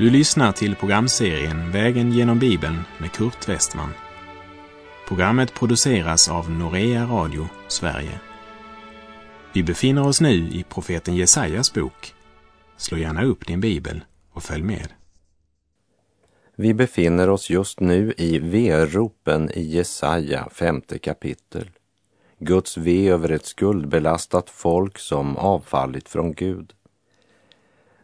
Du lyssnar till programserien Vägen genom Bibeln med Kurt Westman. Programmet produceras av Norea Radio Sverige. Vi befinner oss nu i profeten Jesajas bok. Slå gärna upp din bibel och följ med. Vi befinner oss just nu i veropen i Jesaja, femte kapitel. Guds ve över ett skuldbelastat folk som avfallit från Gud.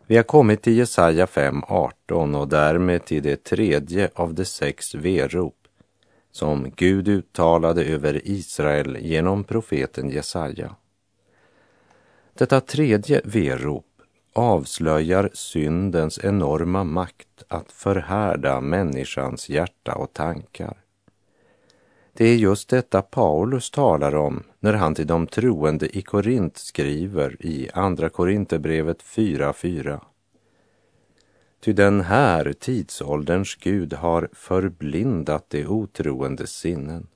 Vi har kommit till Jesaja 5.18 och därmed till det tredje av de sex V-rop som Gud uttalade över Israel genom profeten Jesaja. Detta tredje V-rop avslöjar syndens enorma makt att förhärda människans hjärta och tankar. Det är just detta Paulus talar om när han till de troende i Korint skriver i Andra Korinthierbrevet 4.4. Ty den här tidsålderns Gud har förblindat de otroendes sinnen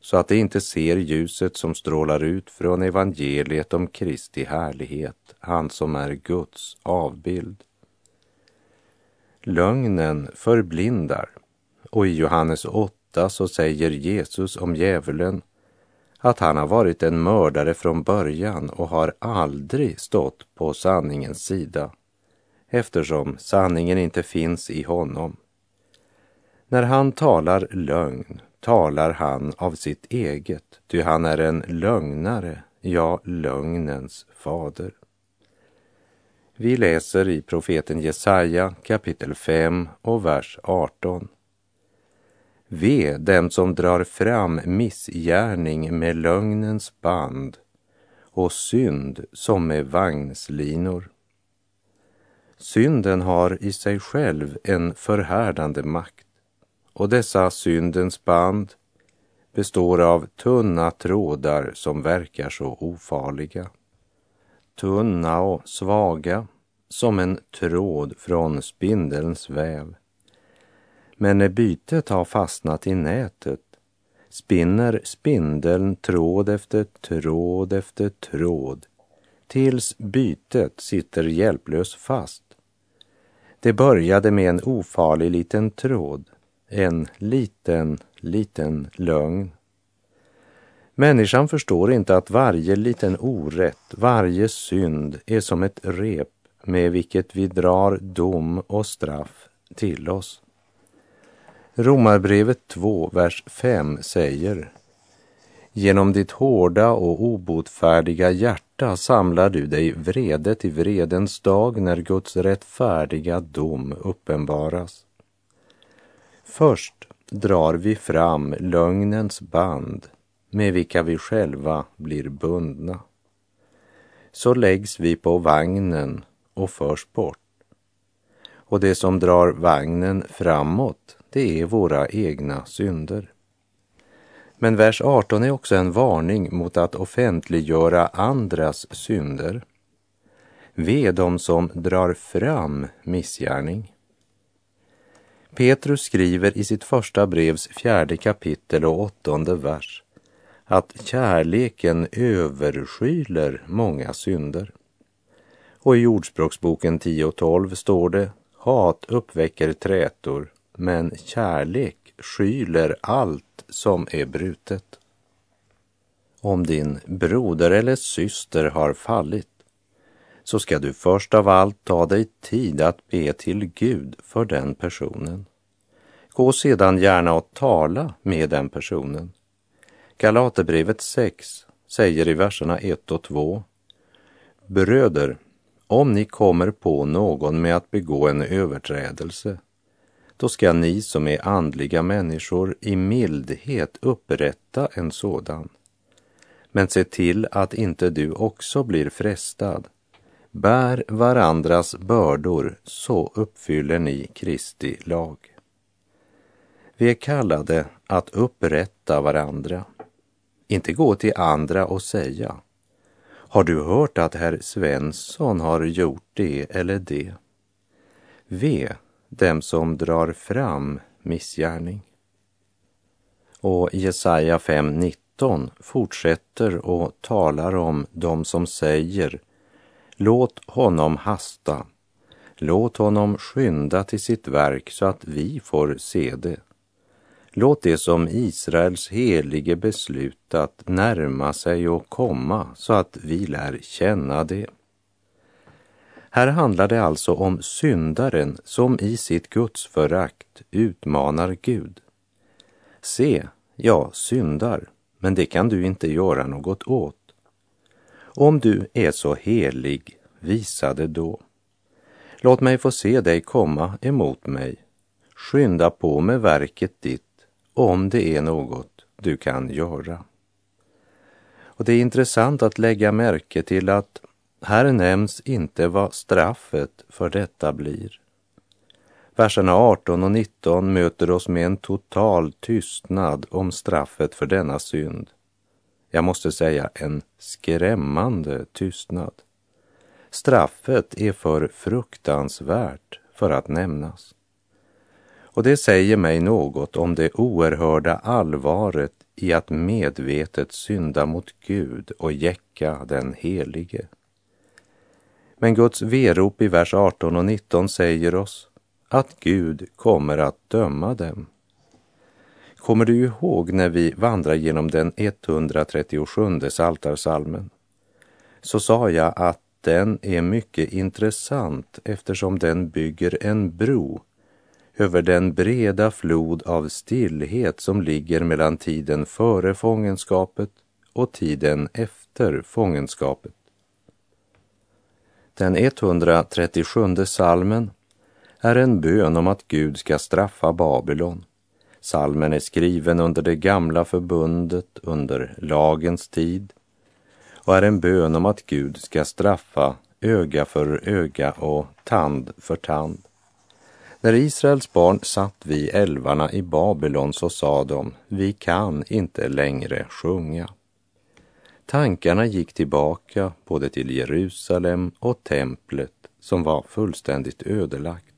så att de inte ser ljuset som strålar ut från evangeliet om Kristi härlighet, han som är Guds avbild. Lögnen förblindar och i Johannes 8 så säger Jesus om djävulen att han har varit en mördare från början och har aldrig stått på sanningens sida eftersom sanningen inte finns i honom. När han talar lögn talar han av sitt eget, ty han är en lögnare, ja, lögnens fader. Vi läser i profeten Jesaja kapitel 5 och vers 18. Ve dem som drar fram missgärning med lögnens band och synd som med vagnslinor. Synden har i sig själv en förhärdande makt och dessa syndens band består av tunna trådar som verkar så ofarliga. Tunna och svaga som en tråd från spindelns väv. Men när bytet har fastnat i nätet spinner spindeln tråd efter tråd efter tråd tills bytet sitter hjälplöst fast. Det började med en ofarlig liten tråd, en liten, liten lögn. Människan förstår inte att varje liten orätt, varje synd är som ett rep med vilket vi drar dom och straff till oss. Romarbrevet 2, vers 5 säger Genom ditt hårda och obotfärdiga hjärta samlar du dig vrede till vredens dag när Guds rättfärdiga dom uppenbaras. Först drar vi fram lögnens band med vilka vi själva blir bundna. Så läggs vi på vagnen och förs bort. Och det som drar vagnen framåt, det är våra egna synder. Men vers 18 är också en varning mot att offentliggöra andras synder. Ve de som drar fram missgärning. Petrus skriver i sitt första brevs fjärde kapitel och åttonde vers att kärleken överskyler många synder. Och i Ordspråksboken 10 och 12 står det Hat uppväcker trätor, men kärlek skyler allt som är brutet. Om din broder eller syster har fallit så ska du först av allt ta dig tid att be till Gud för den personen. Gå sedan gärna och tala med den personen. Galaterbrevet 6 säger i verserna 1 och 2. Bröder, om ni kommer på någon med att begå en överträdelse, då ska ni som är andliga människor i mildhet upprätta en sådan. Men se till att inte du också blir frestad. Bär varandras bördor, så uppfyller ni Kristi lag. Vi är kallade att upprätta varandra, inte gå till andra och säga har du hört att herr Svensson har gjort det eller det? Ve dem som drar fram missgärning. Och Jesaja 5.19 fortsätter och talar om dem som säger Låt honom hasta, Låt honom skynda till sitt verk så att vi får se det. Låt det som Israels helige beslutat närma sig och komma så att vi lär känna det. Här handlar det alltså om syndaren som i sitt gudsförakt utmanar Gud. Se, jag syndar, men det kan du inte göra något åt. Om du är så helig, visa det då. Låt mig få se dig komma emot mig. Skynda på med verket ditt om det är något du kan göra. Och Det är intressant att lägga märke till att här nämns inte vad straffet för detta blir. Verserna 18 och 19 möter oss med en total tystnad om straffet för denna synd. Jag måste säga en skrämmande tystnad. Straffet är för fruktansvärt för att nämnas. Och det säger mig något om det oerhörda allvaret i att medvetet synda mot Gud och jäcka den helige. Men Guds verop i vers 18 och 19 säger oss att Gud kommer att döma dem. Kommer du ihåg när vi vandrar genom den 137 saltarsalmen? Så sa jag att den är mycket intressant eftersom den bygger en bro över den breda flod av stillhet som ligger mellan tiden före fångenskapet och tiden efter fångenskapet. Den 137 salmen är en bön om att Gud ska straffa Babylon. Salmen är skriven under det gamla förbundet, under lagens tid och är en bön om att Gud ska straffa öga för öga och tand för tand. När Israels barn satt vid älvarna i Babylon så sa de, vi kan inte längre sjunga. Tankarna gick tillbaka både till Jerusalem och templet som var fullständigt ödelagt.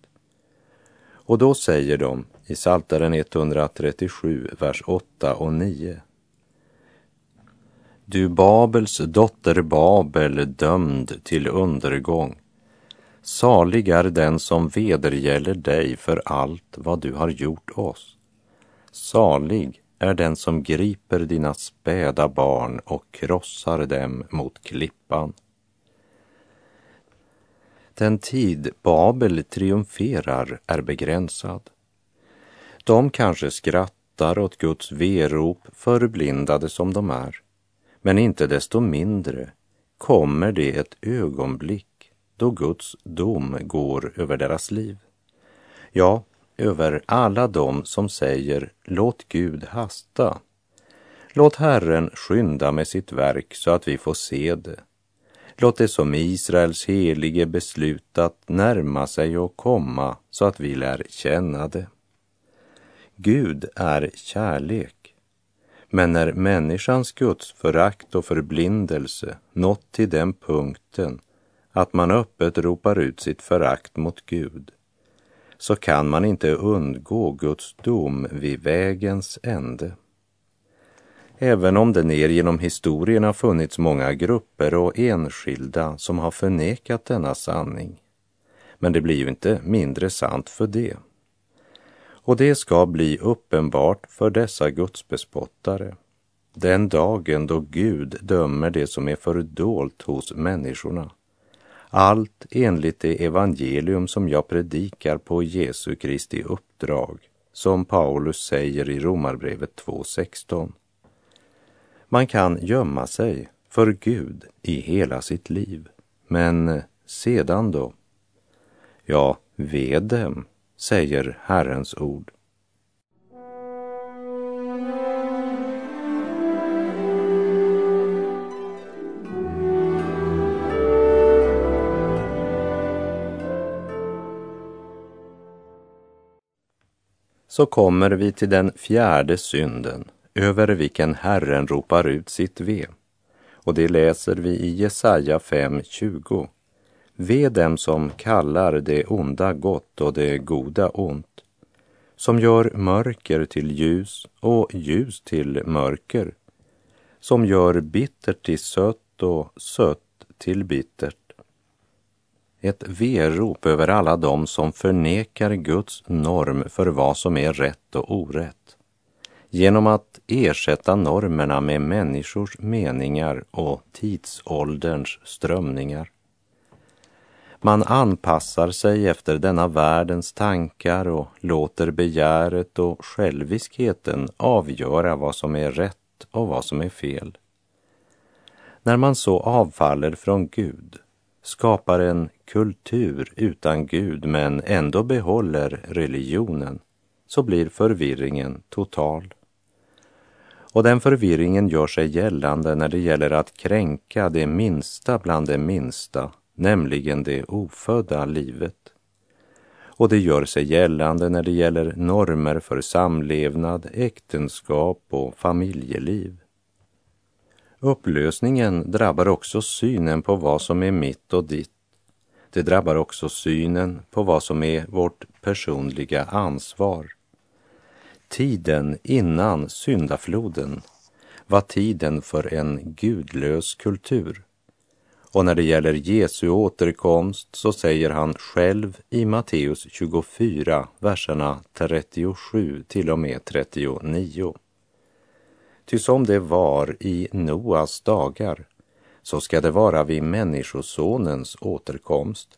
Och då säger de i Psaltaren 137, vers 8 och 9. Du Babels dotter Babel dömd till undergång. Salig är den som vedergäller dig för allt vad du har gjort oss. Salig är den som griper dina späda barn och krossar dem mot klippan. Den tid Babel triumferar är begränsad. De kanske skrattar åt Guds verop, förblindade som de är. Men inte desto mindre kommer det ett ögonblick då Guds dom går över deras liv. Ja, över alla dem som säger låt Gud hasta. Låt Herren skynda med sitt verk så att vi får se det. Låt det som Israels helige beslutat närma sig och komma så att vi lär känna det. Gud är kärlek. Men när människans gudsförakt och förblindelse nått till den punkten att man öppet ropar ut sitt förakt mot Gud, så kan man inte undgå Guds dom vid vägens ände. Även om det ner genom historien har funnits många grupper och enskilda som har förnekat denna sanning. Men det blir ju inte mindre sant för det. Och det ska bli uppenbart för dessa gudsbespottare den dagen då Gud dömer det som är fördolt hos människorna. Allt enligt det evangelium som jag predikar på Jesu Kristi uppdrag, som Paulus säger i Romarbrevet 2.16. Man kan gömma sig för Gud i hela sitt liv. Men sedan då? Ja, ve dem, säger Herrens ord. Så kommer vi till den fjärde synden, över vilken Herren ropar ut sitt ve. Och det läser vi i Jesaja 5.20. Ve dem som kallar det onda gott och det goda ont, som gör mörker till ljus och ljus till mörker, som gör bittert till sött och sött till bittert ett verop över alla dem som förnekar Guds norm för vad som är rätt och orätt genom att ersätta normerna med människors meningar och tidsålderns strömningar. Man anpassar sig efter denna världens tankar och låter begäret och själviskheten avgöra vad som är rätt och vad som är fel. När man så avfaller från Gud, skapar en kultur utan Gud men ändå behåller religionen, så blir förvirringen total. Och den förvirringen gör sig gällande när det gäller att kränka det minsta bland det minsta, nämligen det ofödda livet. Och det gör sig gällande när det gäller normer för samlevnad, äktenskap och familjeliv. Upplösningen drabbar också synen på vad som är mitt och ditt. Det drabbar också synen på vad som är vårt personliga ansvar. Tiden innan syndafloden var tiden för en gudlös kultur. Och när det gäller Jesu återkomst så säger han själv i Matteus 24, verserna 37 till och med 39. Ty som det var i Noas dagar, så ska det vara vid Människosonens återkomst.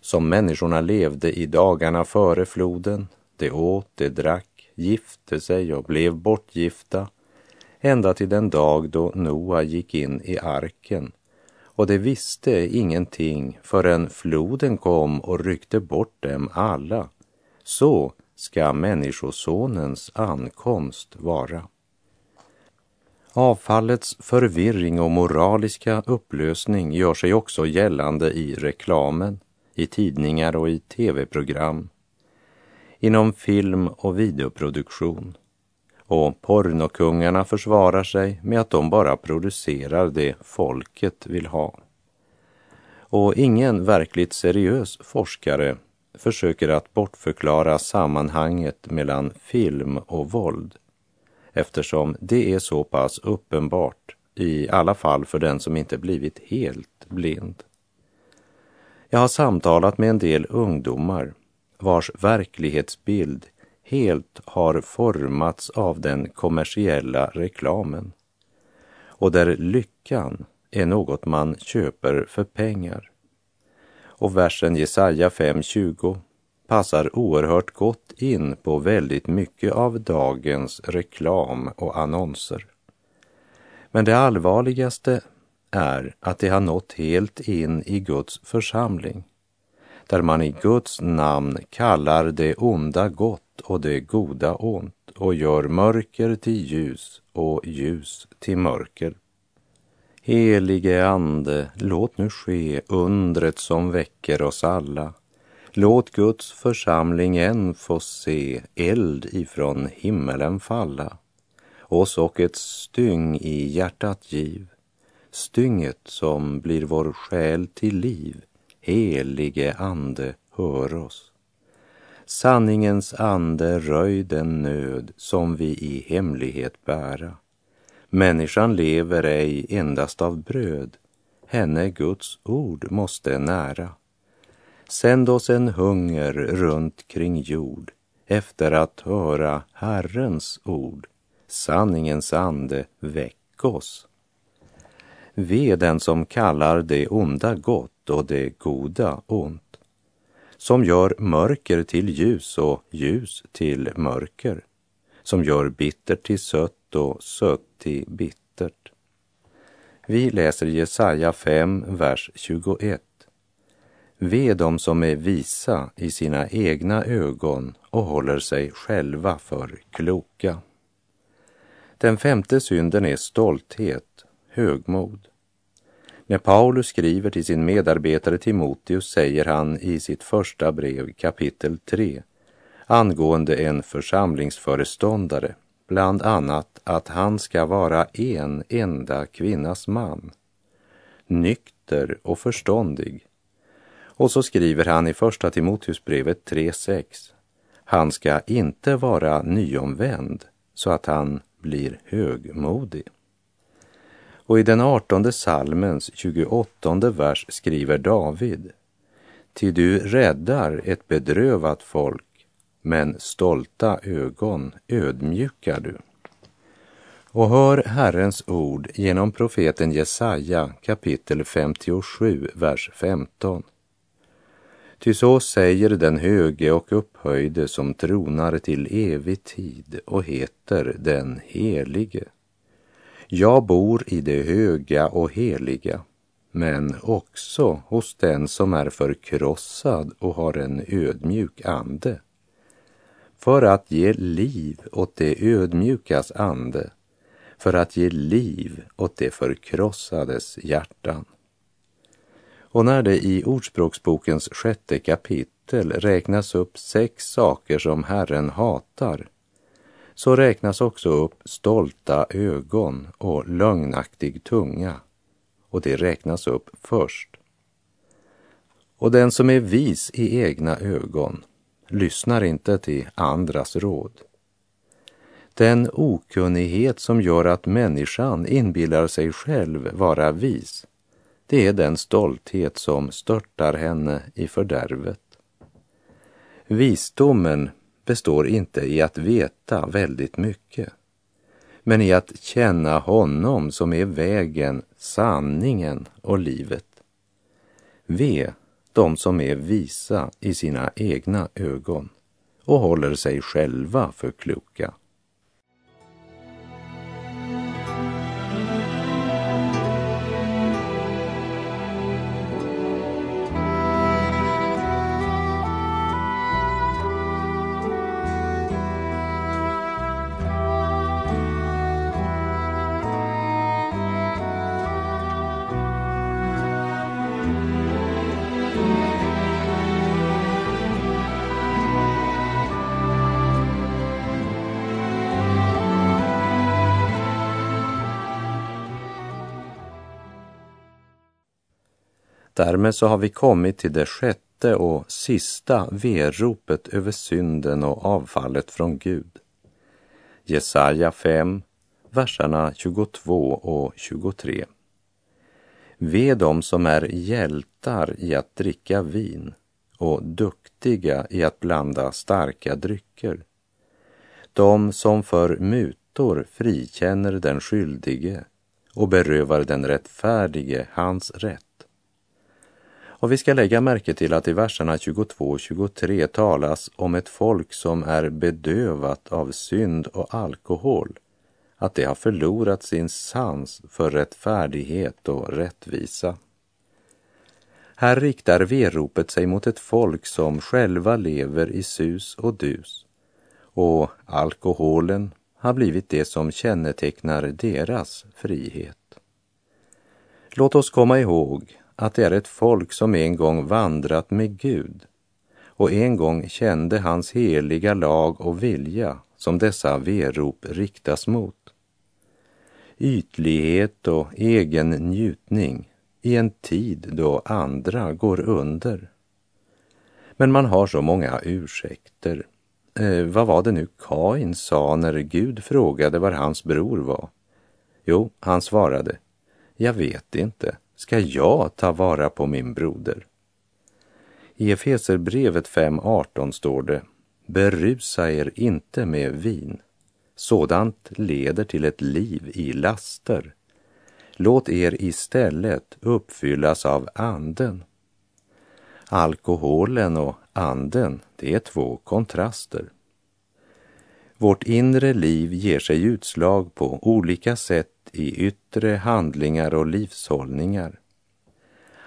Som människorna levde i dagarna före floden, de åt, de drack, gifte sig och blev bortgifta, ända till den dag då Noa gick in i arken. Och de visste ingenting förrän floden kom och ryckte bort dem alla. Så ska Människosonens ankomst vara. Avfallets förvirring och moraliska upplösning gör sig också gällande i reklamen, i tidningar och i tv-program, inom film och videoproduktion. Och pornokungarna försvarar sig med att de bara producerar det folket vill ha. Och ingen verkligt seriös forskare försöker att bortförklara sammanhanget mellan film och våld eftersom det är så pass uppenbart, i alla fall för den som inte blivit helt blind. Jag har samtalat med en del ungdomar vars verklighetsbild helt har formats av den kommersiella reklamen och där lyckan är något man köper för pengar. Och versen Jesaja 5.20 passar oerhört gott in på väldigt mycket av dagens reklam och annonser. Men det allvarligaste är att det har nått helt in i Guds församling, där man i Guds namn kallar det onda gott och det goda ont och gör mörker till ljus och ljus till mörker. Helige Ande, låt nu ske undret som väcker oss alla Låt Guds församling än få se eld ifrån himmelen falla, oss och ett styng i hjärtat giv, stynget som blir vår själ till liv, helige Ande, hör oss. Sanningens ande röj den nöd som vi i hemlighet bära. Människan lever ej endast av bröd, henne Guds ord måste nära. Sänd oss en hunger runt kring jord efter att höra Herrens ord. Sanningens ande, väck oss. Ve den som kallar det onda gott och det goda ont, som gör mörker till ljus och ljus till mörker, som gör bittert till sött och sött till bittert. Vi läser Jesaja 5, vers 21. Ve dem som är visa i sina egna ögon och håller sig själva för kloka. Den femte synden är stolthet, högmod. När Paulus skriver till sin medarbetare Timoteus säger han i sitt första brev kapitel 3 angående en församlingsföreståndare bland annat att han ska vara en enda kvinnas man, nykter och förståndig, och så skriver han i Första Timoteusbrevet 3.6. Han ska inte vara nyomvänd så att han blir högmodig. Och i den artonde salmens 28 vers skriver David Ty du räddar ett bedrövat folk, men stolta ögon ödmjukar du. Och hör Herrens ord genom profeten Jesaja kapitel 57, vers 15. Ty så säger den höge och upphöjde som tronar till evig tid och heter den helige. Jag bor i det höga och heliga, men också hos den som är förkrossad och har en ödmjuk ande, för att ge liv åt det ödmjukas ande, för att ge liv åt det förkrossades hjärtan. Och när det i Ordspråksbokens sjätte kapitel räknas upp sex saker som Herren hatar, så räknas också upp stolta ögon och lögnaktig tunga, och det räknas upp först. Och den som är vis i egna ögon lyssnar inte till andras råd. Den okunnighet som gör att människan inbillar sig själv vara vis det är den stolthet som störtar henne i fördärvet. Visdomen består inte i att veta väldigt mycket, men i att känna honom som är vägen, sanningen och livet. Ve de som är visa i sina egna ögon och håller sig själva för kloka. Därmed så har vi kommit till det sjätte och sista veropet över synden och avfallet från Gud. Jesaja 5, verserna 22 och 23. Ve dem som är hjältar i att dricka vin och duktiga i att blanda starka drycker. De som för mutor frikänner den skyldige och berövar den rättfärdige hans rätt. Och vi ska lägga märke till att i verserna 22 och 23 talas om ett folk som är bedövat av synd och alkohol, att det har förlorat sin sans för rättfärdighet och rättvisa. Här riktar veropet sig mot ett folk som själva lever i sus och dus och alkoholen har blivit det som kännetecknar deras frihet. Låt oss komma ihåg att det är ett folk som en gång vandrat med Gud och en gång kände hans heliga lag och vilja som dessa verop riktas mot. Ytlighet och egen njutning i en tid då andra går under. Men man har så många ursäkter. Eh, vad var det nu Kain sa när Gud frågade var hans bror var? Jo, han svarade, jag vet inte ska jag ta vara på min broder. I Efeserbrevet 5.18 står det Berusa er inte med vin. Sådant leder till ett liv i laster. Låt er istället uppfyllas av anden. Alkoholen och anden, det är två kontraster. Vårt inre liv ger sig utslag på olika sätt i yttre handlingar och livshållningar.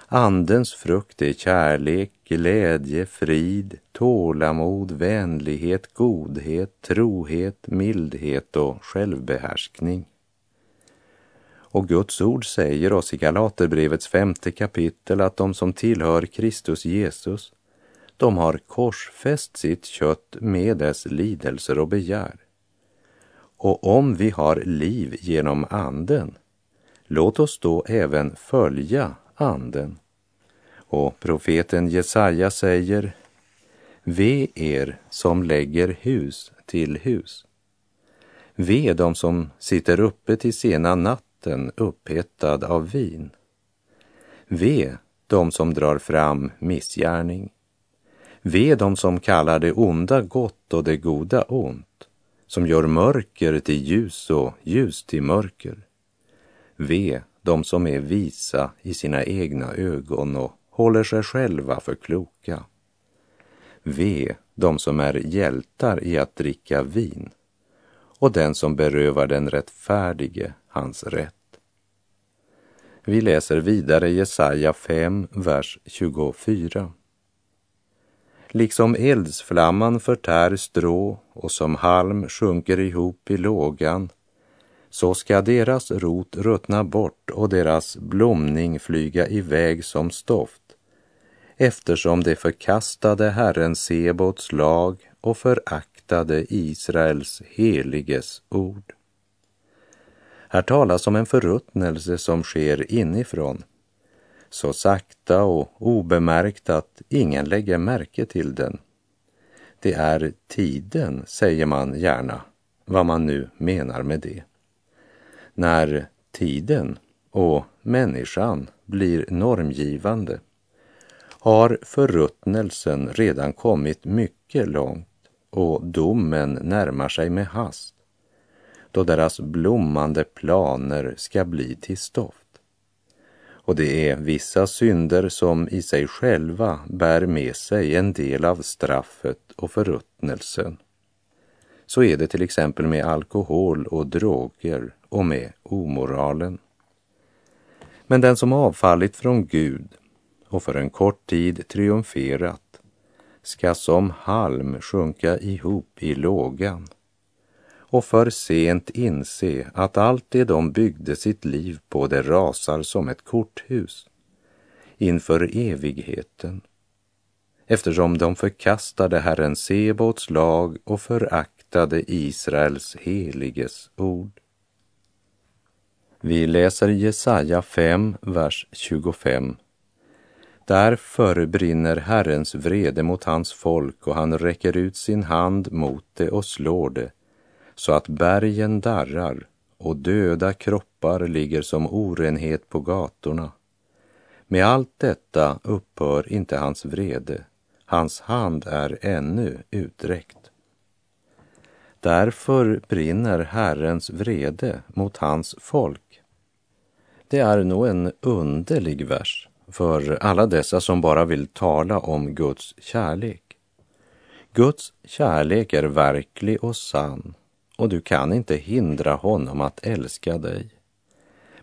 Andens frukt är kärlek, glädje, frid, tålamod, vänlighet, godhet, trohet, mildhet och självbehärskning. Och Guds ord säger oss i Galaterbrevets femte kapitel att de som tillhör Kristus Jesus, de har korsfäst sitt kött med dess lidelser och begär. Och om vi har liv genom anden, låt oss då även följa anden. Och profeten Jesaja säger, Ve er som lägger hus till hus. Ve de som sitter uppe till sena natten upphettad av vin. Ve de som drar fram missgärning. Ve dem som kallar det onda gott och det goda ont, som gör mörker till ljus och ljus till mörker. Ve dem som är visa i sina egna ögon och håller sig själva för kloka. Ve dem som är hjältar i att dricka vin och den som berövar den rättfärdige hans rätt. Vi läser vidare Jesaja 5, vers 24. Liksom eldsflamman förtär strå och som halm sjunker ihop i lågan, så ska deras rot ruttna bort och deras blomning flyga iväg som stoft, eftersom de förkastade Herren Sebots lag och föraktade Israels heliges ord. Här talas om en förruttnelse som sker inifrån, så sakta och obemärkt att ingen lägger märke till den. Det är tiden, säger man gärna, vad man nu menar med det. När tiden och människan blir normgivande har förruttnelsen redan kommit mycket långt och domen närmar sig med hast då deras blommande planer ska bli till stoff. Och det är vissa synder som i sig själva bär med sig en del av straffet och förruttnelsen. Så är det till exempel med alkohol och droger och med omoralen. Men den som avfallit från Gud och för en kort tid triumferat ska som halm sjunka ihop i lågan och för sent inse att allt det de byggde sitt liv på det rasar som ett korthus inför evigheten eftersom de förkastade Herren Sebots lag och föraktade Israels heliges ord. Vi läser Jesaja 5, vers 25. Därför brinner Herrens vrede mot hans folk och han räcker ut sin hand mot det och slår det så att bergen darrar och döda kroppar ligger som orenhet på gatorna. Med allt detta upphör inte hans vrede, hans hand är ännu uträckt. Därför brinner Herrens vrede mot hans folk. Det är nog en underlig vers för alla dessa som bara vill tala om Guds kärlek. Guds kärlek är verklig och sann och du kan inte hindra honom att älska dig.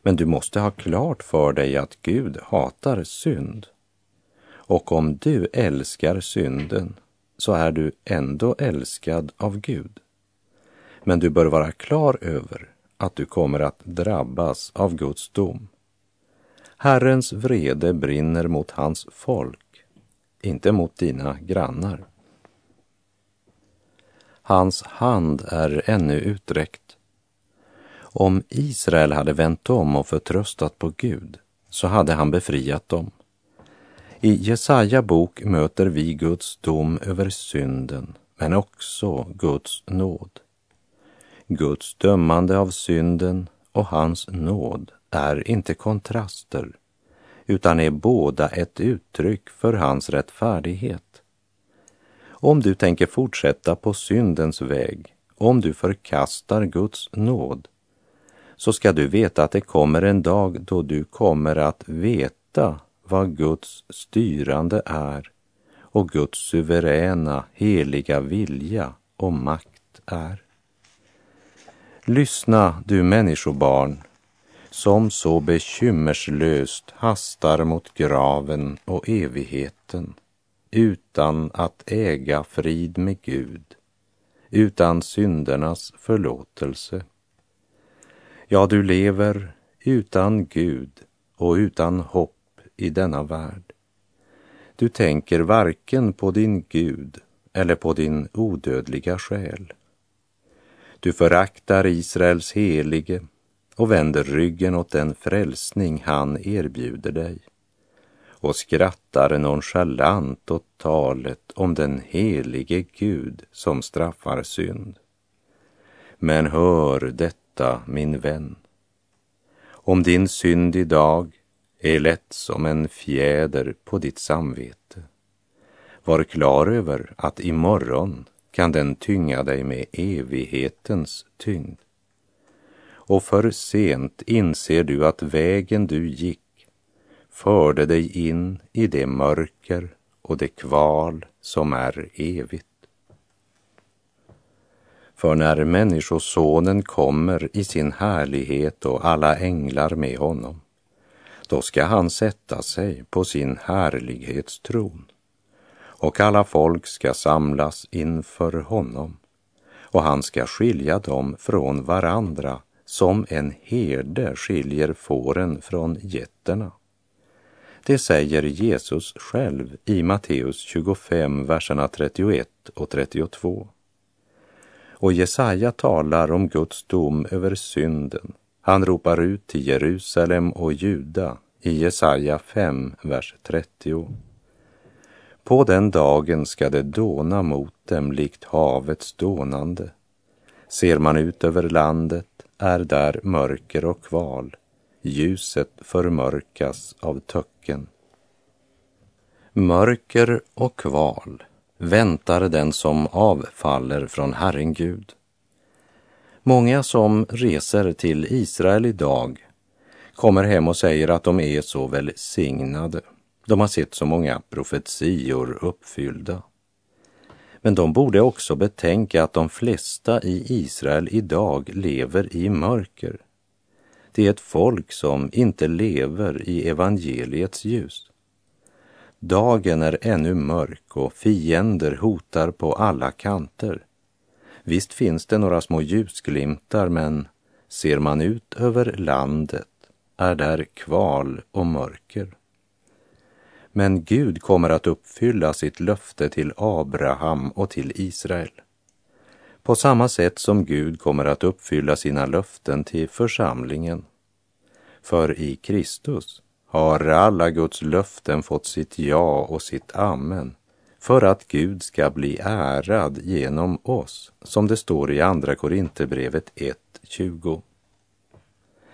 Men du måste ha klart för dig att Gud hatar synd. Och om du älskar synden så är du ändå älskad av Gud. Men du bör vara klar över att du kommer att drabbas av Guds dom. Herrens vrede brinner mot hans folk, inte mot dina grannar. Hans hand är ännu uträckt. Om Israel hade vänt om och förtröstat på Gud så hade han befriat dem. I Jesaja bok möter vi Guds dom över synden, men också Guds nåd. Guds dömande av synden och hans nåd är inte kontraster, utan är båda ett uttryck för hans rättfärdighet. Om du tänker fortsätta på syndens väg, om du förkastar Guds nåd, så ska du veta att det kommer en dag då du kommer att veta vad Guds styrande är och Guds suveräna, heliga vilja och makt är. Lyssna, du människobarn, som så bekymmerslöst hastar mot graven och evigheten utan att äga frid med Gud, utan syndernas förlåtelse. Ja, du lever utan Gud och utan hopp i denna värld. Du tänker varken på din Gud eller på din odödliga själ. Du föraktar Israels helige och vänder ryggen åt den frälsning han erbjuder dig och skrattar nonchalant åt talet om den helige Gud som straffar synd. Men hör detta, min vän. Om din synd idag är lätt som en fjäder på ditt samvete. Var klar över att imorgon kan den tynga dig med evighetens tyngd. Och för sent inser du att vägen du gick förde dig in i det mörker och det kval som är evigt. För när Människosonen kommer i sin härlighet och alla änglar med honom, då ska han sätta sig på sin härlighetstron och alla folk ska samlas inför honom och han ska skilja dem från varandra som en herde skiljer fåren från getterna. Det säger Jesus själv i Matteus 25, verserna 31 och 32. Och Jesaja talar om Guds dom över synden. Han ropar ut till Jerusalem och Juda i Jesaja 5, vers 30. På den dagen ska det dåna mot dem likt havets dånande. Ser man ut över landet är där mörker och kval. Ljuset förmörkas av töcken. Mörker och kval väntar den som avfaller från Herren Gud. Många som reser till Israel idag kommer hem och säger att de är så välsignade. De har sett så många profetior uppfyllda. Men de borde också betänka att de flesta i Israel idag lever i mörker. Det är ett folk som inte lever i evangeliets ljus. Dagen är ännu mörk och fiender hotar på alla kanter. Visst finns det några små ljusglimtar, men ser man ut över landet är där kval och mörker. Men Gud kommer att uppfylla sitt löfte till Abraham och till Israel. På samma sätt som Gud kommer att uppfylla sina löften till församlingen. För i Kristus har alla Guds löften fått sitt ja och sitt amen för att Gud ska bli ärad genom oss, som det står i Andra Korinthierbrevet 1.20.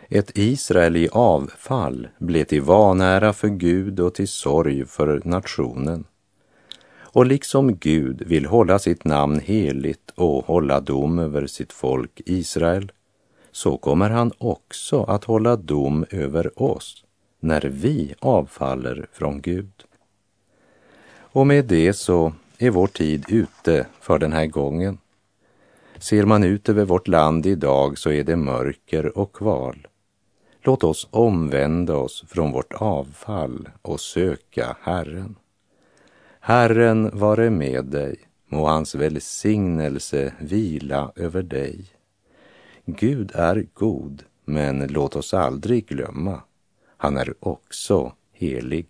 Ett Israel i avfall blev till vanära för Gud och till sorg för nationen. Och liksom Gud vill hålla sitt namn heligt och hålla dom över sitt folk Israel, så kommer han också att hålla dom över oss när vi avfaller från Gud. Och med det så är vår tid ute för den här gången. Ser man ut över vårt land idag så är det mörker och kval. Låt oss omvända oss från vårt avfall och söka Herren. Herren vare med dig, må hans välsignelse vila över dig. Gud är god, men låt oss aldrig glömma, han är också helig.